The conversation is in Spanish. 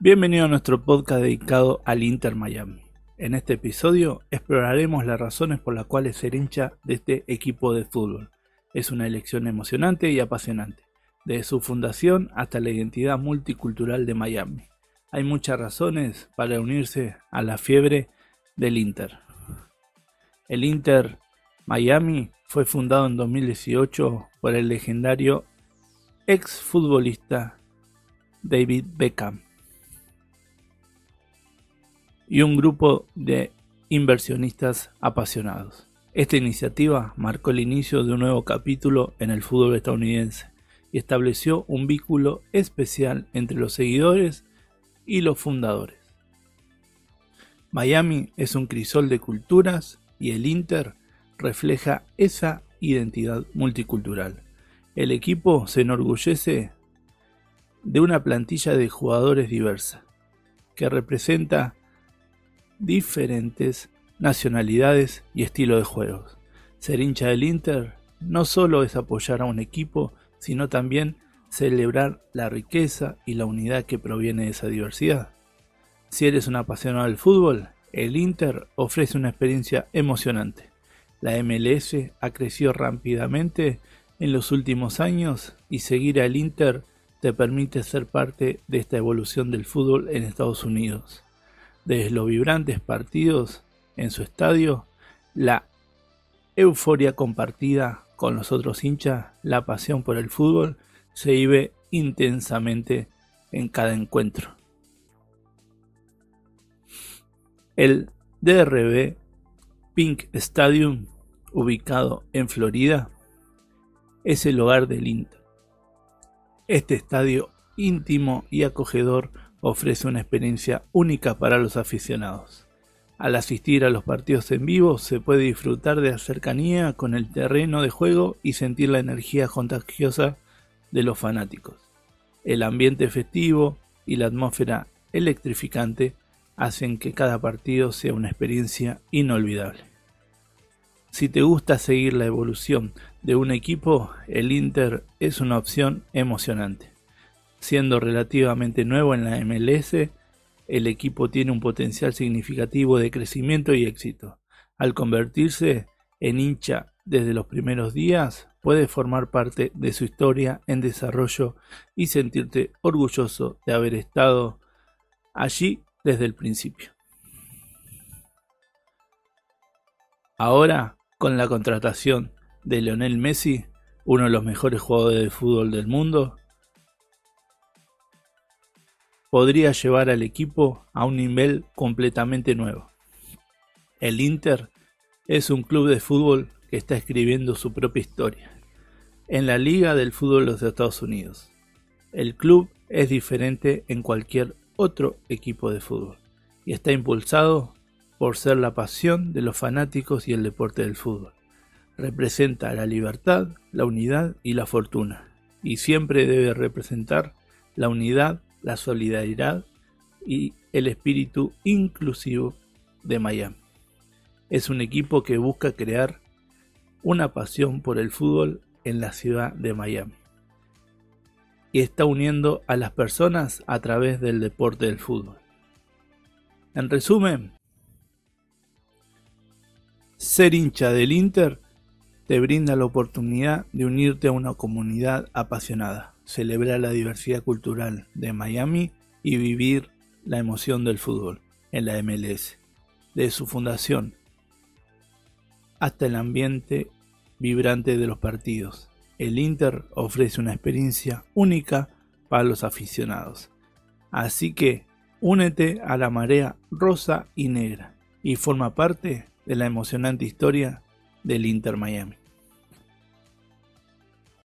Bienvenido a nuestro podcast dedicado al Inter Miami. En este episodio exploraremos las razones por las cuales ser hincha de este equipo de fútbol. Es una elección emocionante y apasionante, desde su fundación hasta la identidad multicultural de Miami. Hay muchas razones para unirse a la fiebre del Inter. El Inter Miami fue fundado en 2018 por el legendario ex futbolista David Beckham y un grupo de inversionistas apasionados. Esta iniciativa marcó el inicio de un nuevo capítulo en el fútbol estadounidense y estableció un vínculo especial entre los seguidores y los fundadores. Miami es un crisol de culturas y el Inter refleja esa identidad multicultural. El equipo se enorgullece de una plantilla de jugadores diversa, que representa diferentes nacionalidades y estilo de juegos. Ser hincha del Inter no solo es apoyar a un equipo, sino también celebrar la riqueza y la unidad que proviene de esa diversidad. Si eres un apasionado del fútbol, el Inter ofrece una experiencia emocionante. La MLS ha crecido rápidamente en los últimos años y seguir al Inter te permite ser parte de esta evolución del fútbol en Estados Unidos desde los vibrantes partidos en su estadio, la euforia compartida con los otros hinchas, la pasión por el fútbol, se vive intensamente en cada encuentro. El DRB Pink Stadium, ubicado en Florida, es el hogar del Inter. Este estadio íntimo y acogedor ofrece una experiencia única para los aficionados. Al asistir a los partidos en vivo se puede disfrutar de la cercanía con el terreno de juego y sentir la energía contagiosa de los fanáticos. El ambiente festivo y la atmósfera electrificante hacen que cada partido sea una experiencia inolvidable. Si te gusta seguir la evolución de un equipo, el Inter es una opción emocionante. Siendo relativamente nuevo en la MLS, el equipo tiene un potencial significativo de crecimiento y éxito. Al convertirse en hincha desde los primeros días, puedes formar parte de su historia en desarrollo y sentirte orgulloso de haber estado allí desde el principio. Ahora, con la contratación de Lionel Messi, uno de los mejores jugadores de fútbol del mundo, podría llevar al equipo a un nivel completamente nuevo. El Inter es un club de fútbol que está escribiendo su propia historia en la Liga del Fútbol de los Estados Unidos. El club es diferente en cualquier otro equipo de fútbol y está impulsado por ser la pasión de los fanáticos y el deporte del fútbol. Representa la libertad, la unidad y la fortuna, y siempre debe representar la unidad la solidaridad y el espíritu inclusivo de Miami. Es un equipo que busca crear una pasión por el fútbol en la ciudad de Miami y está uniendo a las personas a través del deporte del fútbol. En resumen, ser hincha del Inter te brinda la oportunidad de unirte a una comunidad apasionada celebrar la diversidad cultural de Miami y vivir la emoción del fútbol en la MLS. De su fundación hasta el ambiente vibrante de los partidos. El Inter ofrece una experiencia única para los aficionados. Así que únete a la marea rosa y negra y forma parte de la emocionante historia del Inter Miami.